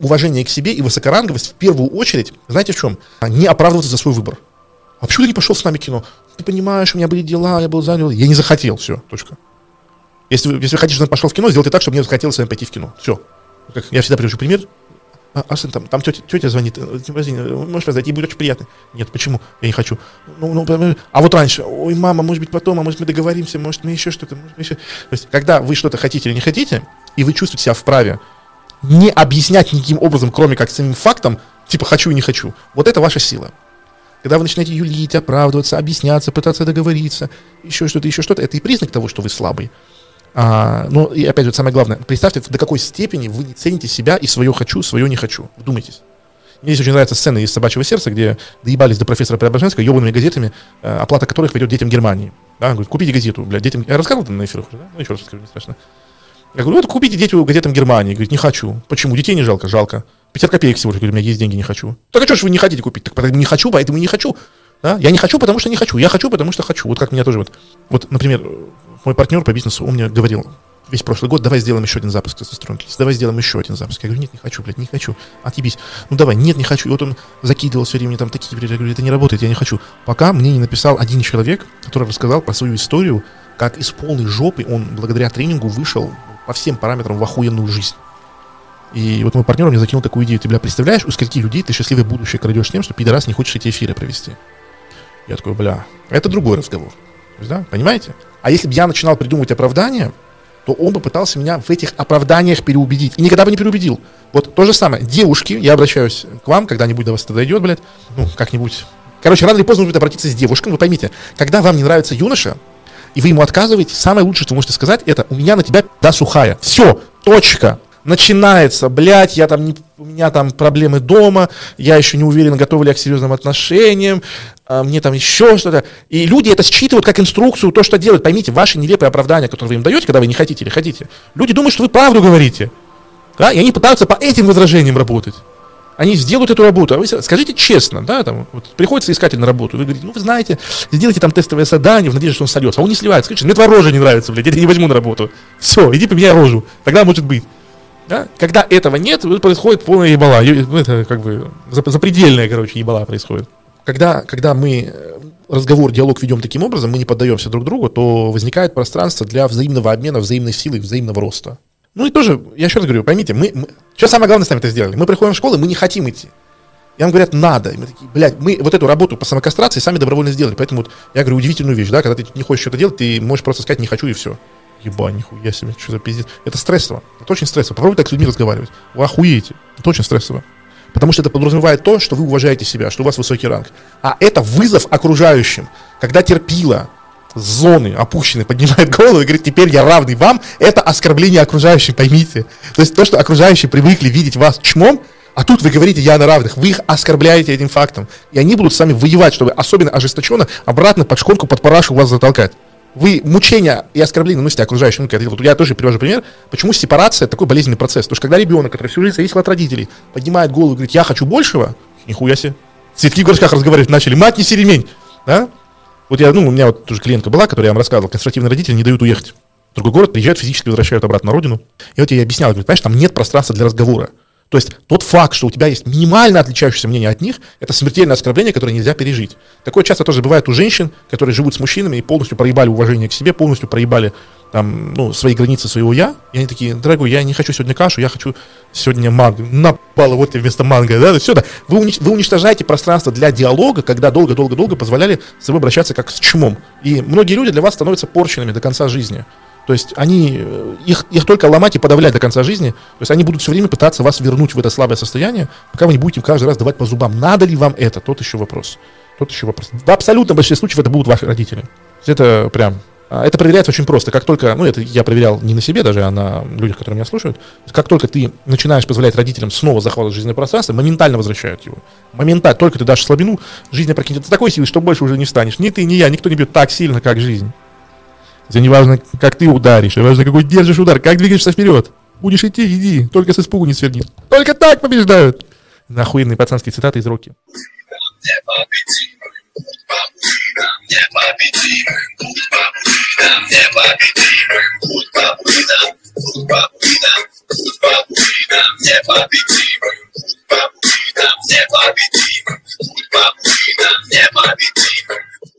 уважение к себе и высокоранговость в первую очередь, знаете в чем? Не оправдываться за свой выбор. А почему ты не пошел с нами в кино? Ты понимаешь, у меня были дела, я был занят. Я не захотел, все, точка. Если, если вы хотите, чтобы я пошел в кино, сделайте так, чтобы мне захотелось с вами пойти в кино. Все. Как я всегда привожу пример. А, а сын, там, там тетя, тетя звонит, э, можешь зайти, будет очень приятно. Нет, почему? Я не хочу. Ну, ну, а вот раньше, ой, мама, может быть потом, а может мы договоримся, может мы еще что-то, может мы еще... То есть, когда вы что-то хотите или не хотите, и вы чувствуете себя вправе не объяснять никаким образом, кроме как самим фактом, типа хочу и не хочу, вот это ваша сила. Когда вы начинаете юлить, оправдываться, объясняться, пытаться договориться, еще что-то, еще что-то, это и признак того, что вы слабый. А, ну, и опять же, самое главное, представьте, до какой степени вы не цените себя и свое хочу, свое не хочу. Вдумайтесь. Мне здесь очень нравится сцена из «Собачьего сердца», где доебались до профессора Преображенского ебаными газетами, э, оплата которых ведет детям Германии. Да, говорит, купите газету, блядь, детям... Я рассказывал это на эфирах уже, да? Ну, еще раз расскажу, не страшно. Я говорю, вот купите детям газетам Германии. Говорит, не хочу. Почему? Детей не жалко? Жалко. 50 копеек всего лишь. Говорю, у меня есть деньги, не хочу. Так а что ж вы не хотите купить? Так не хочу, поэтому не хочу. Да? Я не хочу, потому что не хочу. Я хочу, потому что хочу. Вот как меня тоже вот. Вот, например, мой партнер по бизнесу, он мне говорил, весь прошлый год, давай сделаем еще один запуск тестостерон давай сделаем еще один запуск. Я говорю, нет, не хочу, блядь, не хочу, отъебись. Ну давай, нет, не хочу. И вот он закидывал все время там такие, я говорю, это не работает, я не хочу. Пока мне не написал один человек, который рассказал про свою историю, как из полной жопы он благодаря тренингу вышел по всем параметрам в охуенную жизнь. И вот мой партнер мне закинул такую идею, ты, бля, представляешь, у скольки людей ты счастливое будущее крадешь тем, что пидорас не хочешь эти эфиры провести. Я такой, бля, это другой разговор. да, понимаете? А если бы я начинал придумывать оправдания, то он бы пытался меня в этих оправданиях переубедить. И никогда бы не переубедил. Вот то же самое. Девушки, я обращаюсь к вам, когда-нибудь до вас это дойдет, блядь, ну, как-нибудь. Короче, рано или поздно нужно обратиться с девушкой. Вы поймите, когда вам не нравится юноша, и вы ему отказываете, самое лучшее, что вы можете сказать, это «у меня на тебя да сухая». Все, точка начинается, блядь, я там не, у меня там проблемы дома, я еще не уверен, готов ли я к серьезным отношениям, а, мне там еще что-то. И люди это считывают как инструкцию, то, что делать. Поймите, ваши нелепые оправдания, которые вы им даете, когда вы не хотите или хотите, люди думают, что вы правду говорите. Да? И они пытаются по этим возражениям работать. Они сделают эту работу. А вы скажите честно, да, там, вот, приходится искатель на работу. Вы говорите, ну, вы знаете, сделайте там тестовое задание в надежде, что он сольется. А он не сливается. Скажите, мне твоя рожа не нравится, блядь, я тебя не возьму на работу. Все, иди поменяй рожу. Тогда может быть. Да? Когда этого нет, происходит полная ебала. Ну, это как бы запредельная, короче, ебала происходит. Когда, когда мы э, разговор, диалог ведем таким образом, мы не поддаемся друг другу, то возникает пространство для взаимного обмена, взаимной силы, взаимного роста. Ну и тоже, я еще раз говорю, поймите, мы, мы что самое главное с нами это сделали? Мы приходим в школу, мы не хотим идти. И нам говорят, надо. И мы такие, блядь, мы вот эту работу по самокастрации сами добровольно сделали. Поэтому вот я говорю удивительную вещь, да, когда ты не хочешь что-то делать, ты можешь просто сказать, не хочу и все. Ебать, нихуя себе, что за пиздец. Это стрессово. Это очень стрессово. Попробуйте так с людьми разговаривать. Вы охуеете. Это очень стрессово. Потому что это подразумевает то, что вы уважаете себя, что у вас высокий ранг. А это вызов окружающим. Когда терпила зоны опущены, поднимает голову и говорит, теперь я равный вам, это оскорбление окружающим, поймите. То есть то, что окружающие привыкли видеть вас чмом, а тут вы говорите, я на равных, вы их оскорбляете этим фактом. И они будут с вами воевать, чтобы особенно ожесточенно обратно под шконку, под парашу вас затолкать вы мучения и оскорбления наносите окружающим. Ну, вот я тоже привожу пример, почему сепарация такой болезненный процесс. Потому что когда ребенок, который всю жизнь зависел от родителей, поднимает голову и говорит, я хочу большего, нихуя себе. Цветки в горшках разговаривать начали, мать неси ремень. Да? Вот я, ну, у меня вот тоже клиентка была, которая я вам рассказывал, консервативные родители не дают уехать. В другой город приезжают, физически возвращают обратно на родину. И вот я ей объяснял, говорю, понимаешь, там нет пространства для разговора. То есть тот факт, что у тебя есть минимально отличающееся мнение от них, это смертельное оскорбление, которое нельзя пережить. Такое часто тоже бывает у женщин, которые живут с мужчинами и полностью проебали уважение к себе, полностью проебали там, ну, свои границы своего я. И они такие, дорогой, я не хочу сегодня кашу, я хочу сегодня манго. Напало вот вместо манго, да, все, да. Вы, унич- вы уничтожаете пространство для диалога, когда долго-долго-долго позволяли с собой обращаться как с чумом. И многие люди для вас становятся порченными до конца жизни. То есть они, э, их, их только ломать и подавлять до конца жизни. То есть они будут все время пытаться вас вернуть в это слабое состояние, пока вы не будете каждый раз давать по зубам. Надо ли вам это? Тот еще вопрос. Тот еще вопрос. В абсолютно большинстве случаев это будут ваши родители. Это прям а, это проверяется очень просто. Как только, ну это я проверял не на себе даже, а на людях, которые меня слушают. Как только ты начинаешь позволять родителям снова захватывать жизненное пространство, моментально возвращают его. Моментально. Только ты дашь слабину, жизнь опрокинет до такой силы, что больше уже не встанешь. Ни ты, ни я, никто не бьет так сильно, как жизнь. Здесь не важно, как ты ударишь, а важно, какой держишь удар, как двигаешься вперед. Будешь идти, иди, только с испугу не сверни. Только так побеждают. Нахуйные пацанские цитаты из Рокки. непобедимым,